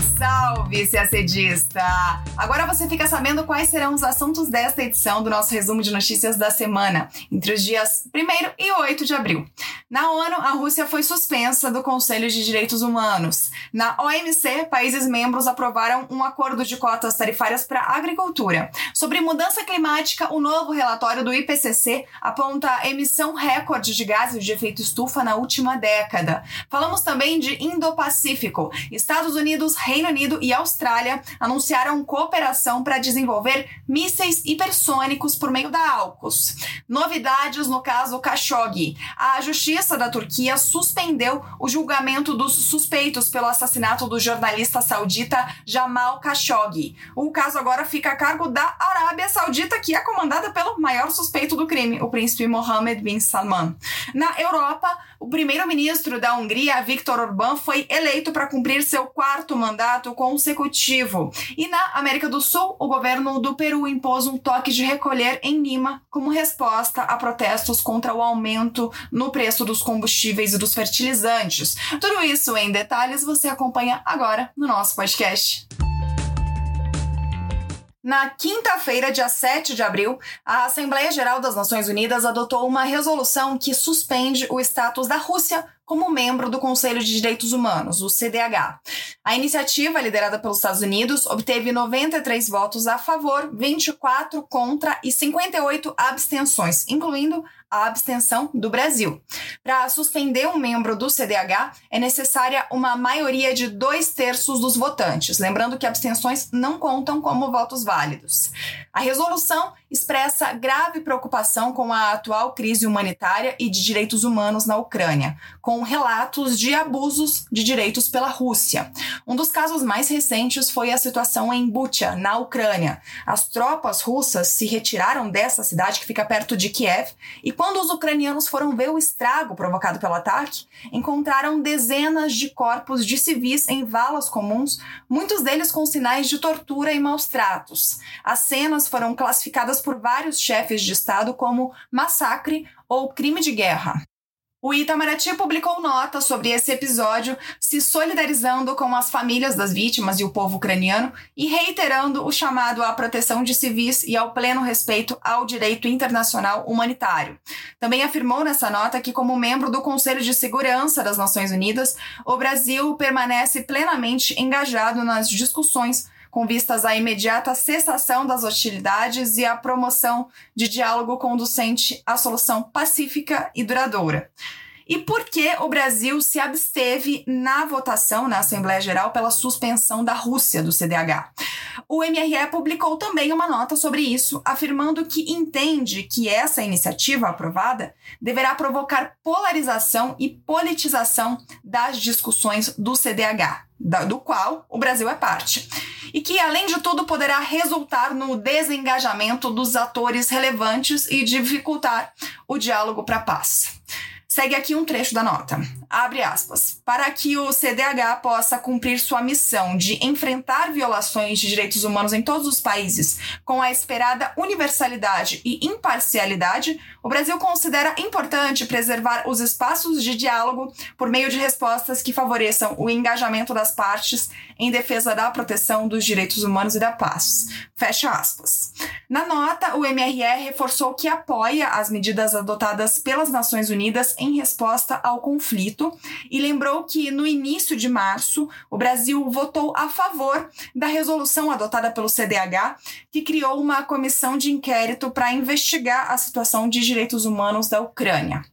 Salve, salve, CACDista! Agora você fica sabendo quais serão os assuntos desta edição do nosso resumo de notícias da semana, entre os dias 1 e 8 de abril. Na ONU, a Rússia foi suspensa do Conselho de Direitos Humanos. Na OMC, países membros aprovaram um acordo de cotas tarifárias para a agricultura. Sobre mudança climática, o novo relatório do IPCC aponta a emissão recorde de gases de efeito estufa na última década. Falamos também de Indo-Pacífico. Estados Unidos, Reino Unido e Austrália anunciaram cooperação para desenvolver mísseis hipersônicos por meio da AUKUS. Novidades no caso Khashoggi. A justiça da Turquia suspendeu o julgamento dos suspeitos pelo assassinato do jornalista saudita Jamal Khashoggi. O caso agora fica a cargo da Arábia Saudita, que é comandada pelo maior suspeito do crime, o príncipe Mohammed bin Salman. Na Europa, o primeiro-ministro da Hungria, Viktor Orbán, foi eleito para cumprir seu quarto mandato consecutivo. E na América do Sul, o governo do Peru impôs um toque de recolher em Lima como resposta a protestos contra o aumento no preço dos combustíveis e dos fertilizantes. Tudo isso em detalhes você acompanha agora no nosso podcast. Na quinta-feira, dia 7 de abril, a Assembleia Geral das Nações Unidas adotou uma resolução que suspende o status da Rússia como membro do Conselho de Direitos Humanos, o CDH. A iniciativa, liderada pelos Estados Unidos, obteve 93 votos a favor, 24 contra e 58 abstenções, incluindo a abstenção do Brasil. Para suspender um membro do CDH, é necessária uma maioria de dois terços dos votantes, lembrando que abstenções não contam como votos válidos. A resolução expressa grave preocupação com a atual crise humanitária e de direitos humanos na Ucrânia, com relatos de abusos de direitos pela Rússia. Um dos casos mais recentes foi a situação em Bucha, na Ucrânia. As tropas russas se retiraram dessa cidade que fica perto de Kiev e quando os ucranianos foram ver o estrago provocado pelo ataque, encontraram dezenas de corpos de civis em valas comuns, muitos deles com sinais de tortura e maus tratos. As cenas foram classificadas por vários chefes de Estado como massacre ou crime de guerra. O Itamaraty publicou nota sobre esse episódio, se solidarizando com as famílias das vítimas e o povo ucraniano e reiterando o chamado à proteção de civis e ao pleno respeito ao direito internacional humanitário. Também afirmou nessa nota que, como membro do Conselho de Segurança das Nações Unidas, o Brasil permanece plenamente engajado nas discussões com vistas à imediata cessação das hostilidades e à promoção de diálogo conducente à solução pacífica e duradoura. E por que o Brasil se absteve na votação na Assembleia Geral pela suspensão da Rússia do CDH? O MRE publicou também uma nota sobre isso, afirmando que entende que essa iniciativa aprovada deverá provocar polarização e politização das discussões do CDH, do qual o Brasil é parte e que, além de tudo, poderá resultar no desengajamento dos atores relevantes e dificultar o diálogo para a paz. Segue aqui um trecho da nota. Abre aspas. Para que o CDH possa cumprir sua missão de enfrentar violações de direitos humanos em todos os países com a esperada universalidade e imparcialidade, o Brasil considera importante preservar os espaços de diálogo por meio de respostas que favoreçam o engajamento das partes em defesa da proteção dos direitos humanos e da paz. Fecha aspas. Na nota, o MRE reforçou que apoia as medidas adotadas pelas Nações Unidas em resposta ao conflito e lembrou que no início de março o Brasil votou a favor da resolução adotada pelo CDH que criou uma comissão de inquérito para investigar a situação de direitos humanos da Ucrânia.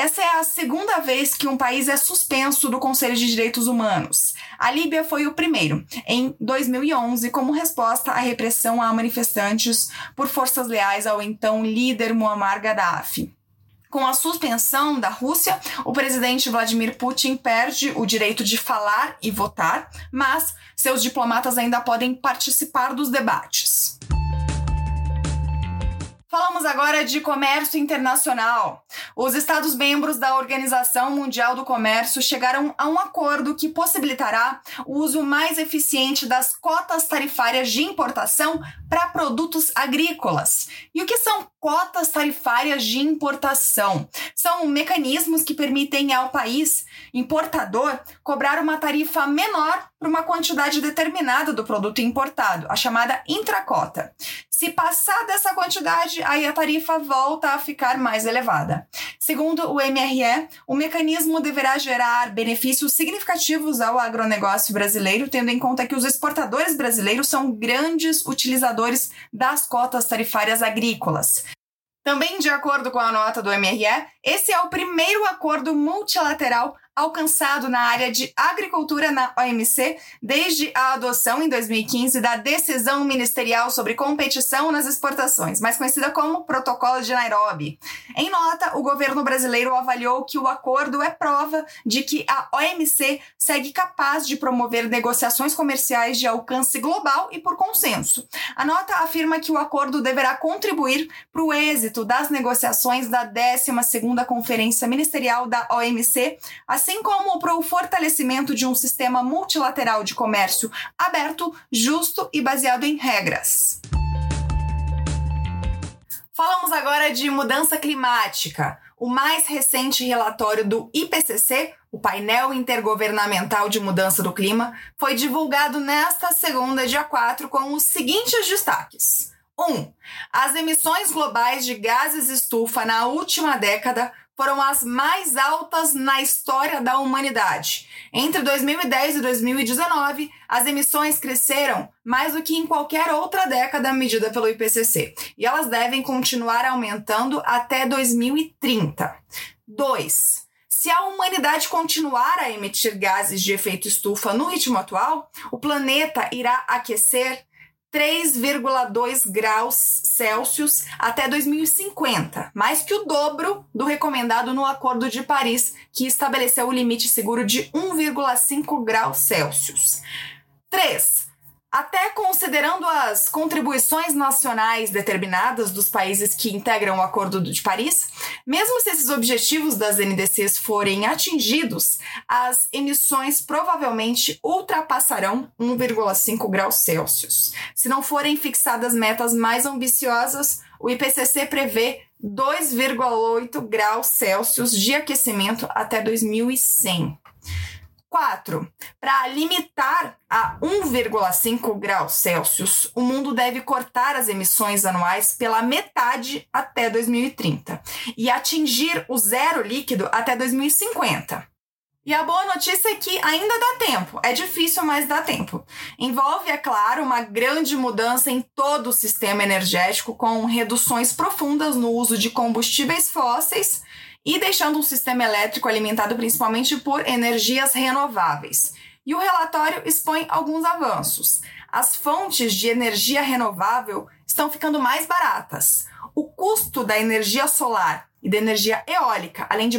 Essa é a segunda vez que um país é suspenso do Conselho de Direitos Humanos. A Líbia foi o primeiro, em 2011, como resposta à repressão a manifestantes por forças leais ao então líder Muammar Gaddafi. Com a suspensão da Rússia, o presidente Vladimir Putin perde o direito de falar e votar, mas seus diplomatas ainda podem participar dos debates. Falamos agora de comércio internacional. Os Estados-membros da Organização Mundial do Comércio chegaram a um acordo que possibilitará o uso mais eficiente das cotas tarifárias de importação para produtos agrícolas. E o que são cotas tarifárias de importação? São mecanismos que permitem ao país importador cobrar uma tarifa menor por uma quantidade determinada do produto importado, a chamada intracota. Se passar dessa quantidade, aí a tarifa volta a ficar mais elevada. Segundo o MRE, o mecanismo deverá gerar benefícios significativos ao agronegócio brasileiro, tendo em conta que os exportadores brasileiros são grandes utilizadores das cotas tarifárias agrícolas. Também de acordo com a nota do MRE, esse é o primeiro acordo multilateral alcançado na área de agricultura na OMC desde a adoção em 2015 da decisão ministerial sobre competição nas exportações, mais conhecida como Protocolo de Nairobi. Em nota, o governo brasileiro avaliou que o acordo é prova de que a OMC segue capaz de promover negociações comerciais de alcance global e por consenso. A nota afirma que o acordo deverá contribuir para o êxito das negociações da 12ª Conferência Ministerial da OMC, assim como para o fortalecimento de um sistema multilateral de comércio aberto, justo e baseado em regras. Falamos agora de mudança climática. O mais recente relatório do IPCC, o Painel Intergovernamental de Mudança do Clima, foi divulgado nesta segunda, dia 4, com os seguintes destaques. 1. Um, as emissões globais de gases estufa na última década foram as mais altas na história da humanidade. Entre 2010 e 2019, as emissões cresceram mais do que em qualquer outra década medida pelo IPCC, e elas devem continuar aumentando até 2030. 2. Se a humanidade continuar a emitir gases de efeito estufa no ritmo atual, o planeta irá aquecer 3,2 graus Celsius até 2050, mais que o dobro do recomendado no Acordo de Paris, que estabeleceu o limite seguro de 1,5 graus Celsius. 3. Até considerando as contribuições nacionais determinadas dos países que integram o Acordo de Paris, mesmo se esses objetivos das NDCs forem atingidos, as emissões provavelmente ultrapassarão 1,5 graus Celsius. Se não forem fixadas metas mais ambiciosas, o IPCC prevê 2,8 graus Celsius de aquecimento até 2100. 4. Para limitar a 1,5 graus Celsius, o mundo deve cortar as emissões anuais pela metade até 2030 e atingir o zero líquido até 2050. E a boa notícia é que ainda dá tempo. É difícil, mas dá tempo. Envolve, é claro, uma grande mudança em todo o sistema energético, com reduções profundas no uso de combustíveis fósseis e deixando um sistema elétrico alimentado principalmente por energias renováveis. E o relatório expõe alguns avanços. As fontes de energia renovável estão ficando mais baratas. O custo da energia solar e da energia eólica, além de,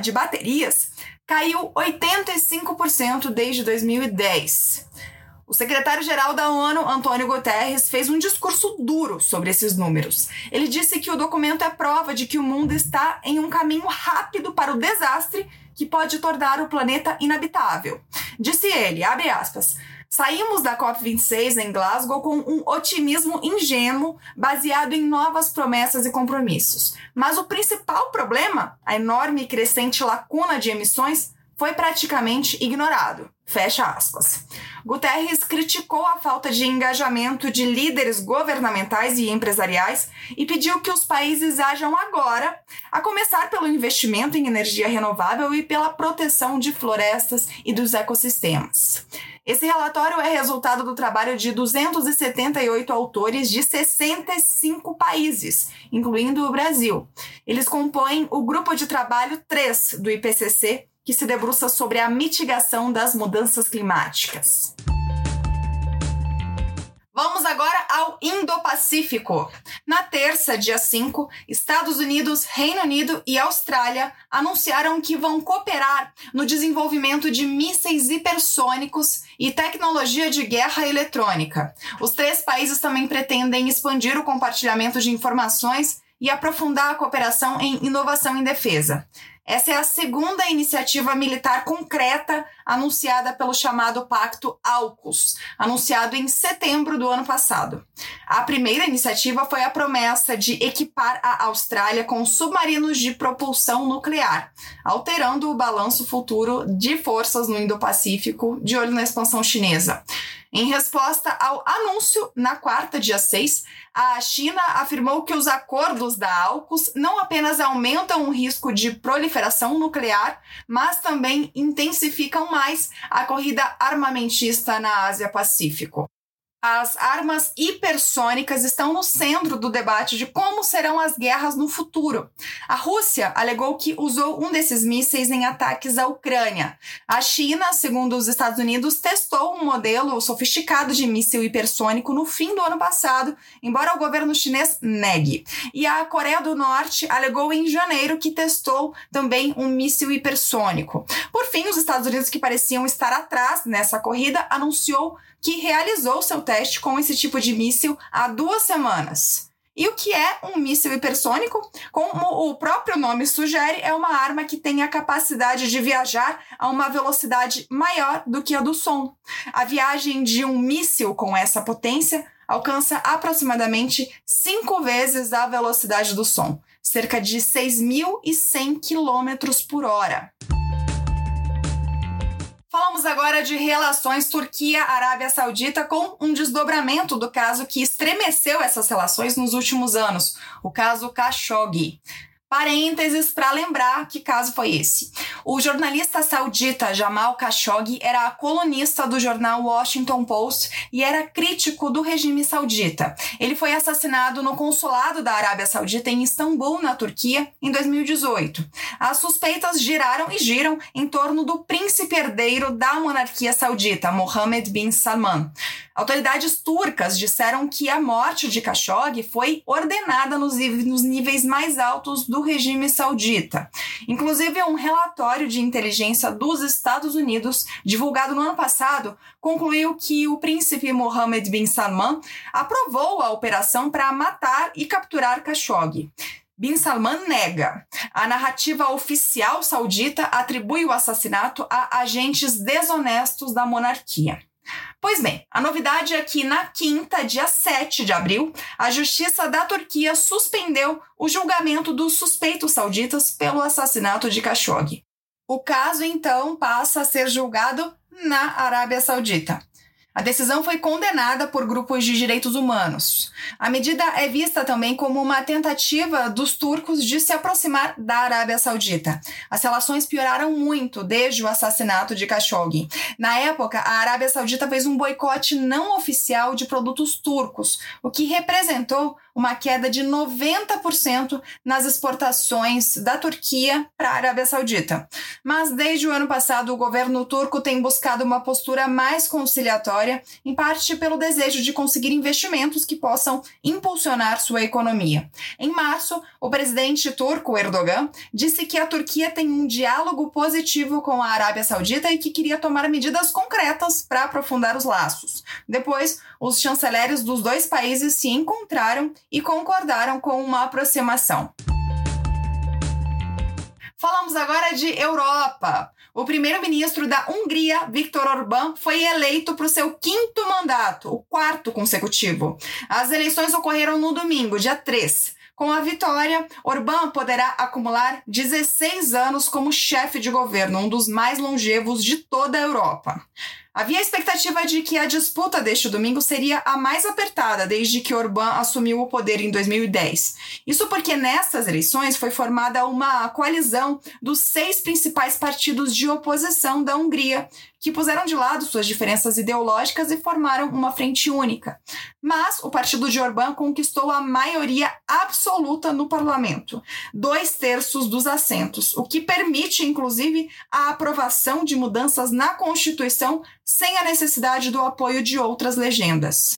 de baterias, caiu 85% desde 2010. O secretário-geral da ONU, Antônio Guterres, fez um discurso duro sobre esses números. Ele disse que o documento é prova de que o mundo está em um caminho rápido para o desastre que pode tornar o planeta inabitável. Disse ele, abre aspas, Saímos da COP26 em Glasgow com um otimismo ingênuo baseado em novas promessas e compromissos. Mas o principal problema, a enorme e crescente lacuna de emissões, foi praticamente ignorado. Fecha aspas. Guterres criticou a falta de engajamento de líderes governamentais e empresariais e pediu que os países ajam agora, a começar pelo investimento em energia renovável e pela proteção de florestas e dos ecossistemas. Esse relatório é resultado do trabalho de 278 autores de 65 países, incluindo o Brasil. Eles compõem o grupo de trabalho 3 do IPCC, que se debruça sobre a mitigação das mudanças climáticas. Vamos agora ao Indo-Pacífico. Na terça, dia 5, Estados Unidos, Reino Unido e Austrália anunciaram que vão cooperar no desenvolvimento de mísseis hipersônicos e tecnologia de guerra eletrônica. Os três países também pretendem expandir o compartilhamento de informações e aprofundar a cooperação em inovação em defesa. Essa é a segunda iniciativa militar concreta anunciada pelo chamado Pacto AUKUS, anunciado em setembro do ano passado. A primeira iniciativa foi a promessa de equipar a Austrália com submarinos de propulsão nuclear, alterando o balanço futuro de forças no Indo-Pacífico, de olho na expansão chinesa. Em resposta ao anúncio, na quarta, dia 6, a China afirmou que os acordos da AUKUS não apenas aumentam o risco de proliferação nuclear, mas também intensificam mais a corrida armamentista na Ásia-Pacífico. As armas hipersônicas estão no centro do debate de como serão as guerras no futuro. A Rússia alegou que usou um desses mísseis em ataques à Ucrânia. A China, segundo os Estados Unidos, testou um modelo sofisticado de míssil hipersônico no fim do ano passado, embora o governo chinês negue. E a Coreia do Norte alegou em janeiro que testou também um míssil hipersônico. Por fim, os Estados Unidos, que pareciam estar atrás nessa corrida, anunciou que realizou seu teste com esse tipo de míssil há duas semanas. E o que é um míssil hipersônico? Como o próprio nome sugere, é uma arma que tem a capacidade de viajar a uma velocidade maior do que a do som. A viagem de um míssil com essa potência alcança aproximadamente cinco vezes a velocidade do som, cerca de 6.100 km por hora. Falamos agora de relações Turquia-Arábia Saudita com um desdobramento do caso que estremeceu essas relações nos últimos anos, o caso Khashoggi. Parênteses para lembrar que caso foi esse. O jornalista saudita Jamal Khashoggi era colunista do jornal Washington Post e era crítico do regime saudita. Ele foi assassinado no consulado da Arábia Saudita em Istambul, na Turquia, em 2018. As suspeitas giraram e giram em torno do príncipe herdeiro da monarquia saudita, Mohammed bin Salman. Autoridades turcas disseram que a morte de Khashoggi foi ordenada nos, níveis mais altos do regime saudita. Inclusive, um relatório de inteligência dos Estados Unidos, divulgado no ano passado, concluiu que o príncipe Mohammed bin Salman aprovou a operação para matar e capturar Khashoggi. Bin Salman nega. A narrativa oficial saudita atribui o assassinato a agentes desonestos da monarquia. Pois bem, a novidade é que na quinta, dia 7 de abril, a Justiça da Turquia suspendeu o julgamento dos suspeitos sauditas pelo assassinato de Khashoggi. O caso, então, passa a ser julgado na Arábia Saudita. A decisão foi condenada por grupos de direitos humanos. A medida é vista também como uma tentativa dos turcos de se aproximar da Arábia Saudita. As relações pioraram muito desde o assassinato de Khashoggi. Na época, a Arábia Saudita fez um boicote não oficial de produtos turcos, o que representou uma queda de 90% nas exportações da Turquia para a Arábia Saudita. Mas desde o ano passado, o governo turco tem buscado uma postura mais conciliatória, em parte pelo desejo de conseguir investimentos que possam impulsionar sua economia. Em março, o presidente turco Erdogan disse que a Turquia tem um diálogo positivo com a Arábia Saudita e que queria tomar medidas concretas para aprofundar os laços. Depois, os chanceleres dos dois países se encontraram e concordaram com uma aproximação. Falamos agora de Europa. O primeiro-ministro da Hungria, Viktor Orbán, foi eleito para o seu quinto mandato, o quarto consecutivo. As eleições ocorreram no domingo, dia 3. Com a vitória, Orbán poderá acumular 16 anos como chefe de governo, um dos mais longevos de toda a Europa. Havia a expectativa de que a disputa deste domingo seria a mais apertada desde que Orbán assumiu o poder em 2010. Isso porque nessas eleições foi formada uma coalizão dos seis principais partidos de oposição da Hungria, que puseram de lado suas diferenças ideológicas e formaram uma frente única. Mas o partido de Orbán conquistou a maioria absoluta no parlamento, dois terços dos assentos, o que permite, inclusive, a aprovação de mudanças na Constituição sem a necessidade do apoio de outras legendas.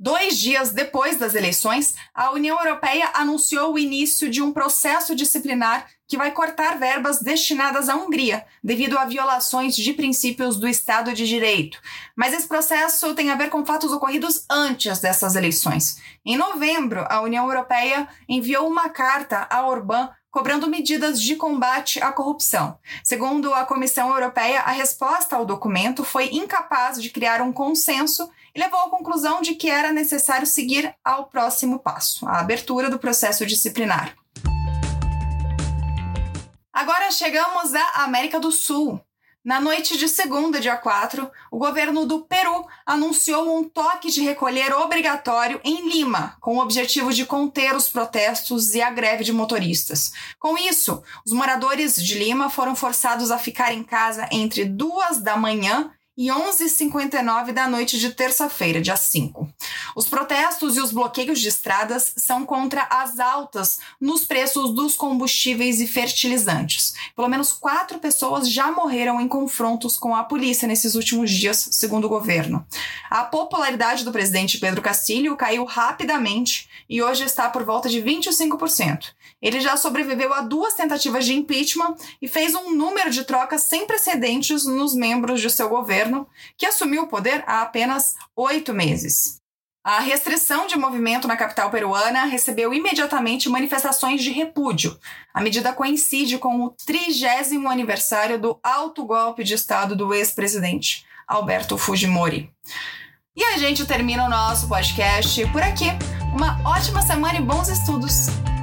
Dois dias depois das eleições, a União Europeia anunciou o início de um processo disciplinar que vai cortar verbas destinadas à Hungria, devido a violações de princípios do Estado de Direito. Mas esse processo tem a ver com fatos ocorridos antes dessas eleições. Em novembro, a União Europeia enviou uma carta a Orbán cobrando medidas de combate à corrupção. Segundo a Comissão Europeia, a resposta ao documento foi incapaz de criar um consenso e levou à conclusão de que era necessário seguir ao próximo passo, a abertura do processo disciplinar. Agora chegamos à América do Sul. Na noite de segunda, dia 4, o governo do Peru anunciou um toque de recolher obrigatório em Lima, com o objetivo de conter os protestos e a greve de motoristas. Com isso, os moradores de Lima foram forçados a ficar em casa entre duas da manhã e 11h59 da noite de terça-feira, dia 5. Os protestos e os bloqueios de estradas são contra as altas nos preços dos combustíveis e fertilizantes. Pelo menos quatro pessoas já morreram em confrontos com a polícia nesses últimos dias, segundo o governo. A popularidade do presidente Pedro Castilho caiu rapidamente e hoje está por volta de 25%. Ele já sobreviveu a duas tentativas de impeachment e fez um número de trocas sem precedentes nos membros de seu governo, que assumiu o poder há apenas oito meses. A restrição de movimento na capital peruana recebeu imediatamente manifestações de repúdio. A medida coincide com o trigésimo aniversário do alto golpe de Estado do ex-presidente Alberto Fujimori. E a gente termina o nosso podcast por aqui. Uma ótima semana e bons estudos!